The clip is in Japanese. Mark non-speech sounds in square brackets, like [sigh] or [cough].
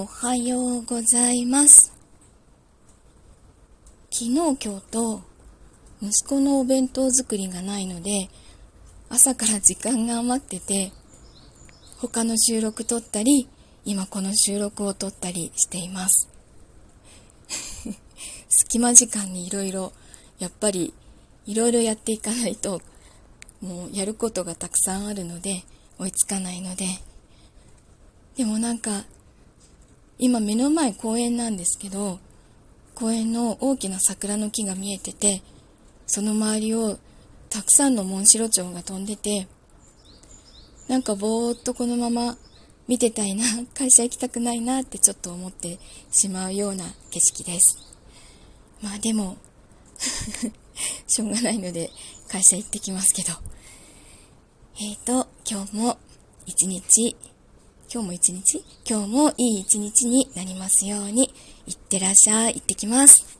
おはようございます。昨日今日と息子のお弁当作りがないので朝から時間が余ってて他の収録撮ったり今この収録を撮ったりしています。[laughs] 隙間時間にいろいろやっぱりいろいろやっていかないともうやることがたくさんあるので追いつかないので。でもなんか今目の前公園なんですけど公園の大きな桜の木が見えててその周りをたくさんのモンシロチョウが飛んでてなんかぼーっとこのまま見てたいな会社行きたくないなってちょっと思ってしまうような景色です。まあでも [laughs] しょうがないので会社行ってきますけど。えーと今日も一日今日も一日今日もいい一日になりますように。いってらっしゃい。行ってきます。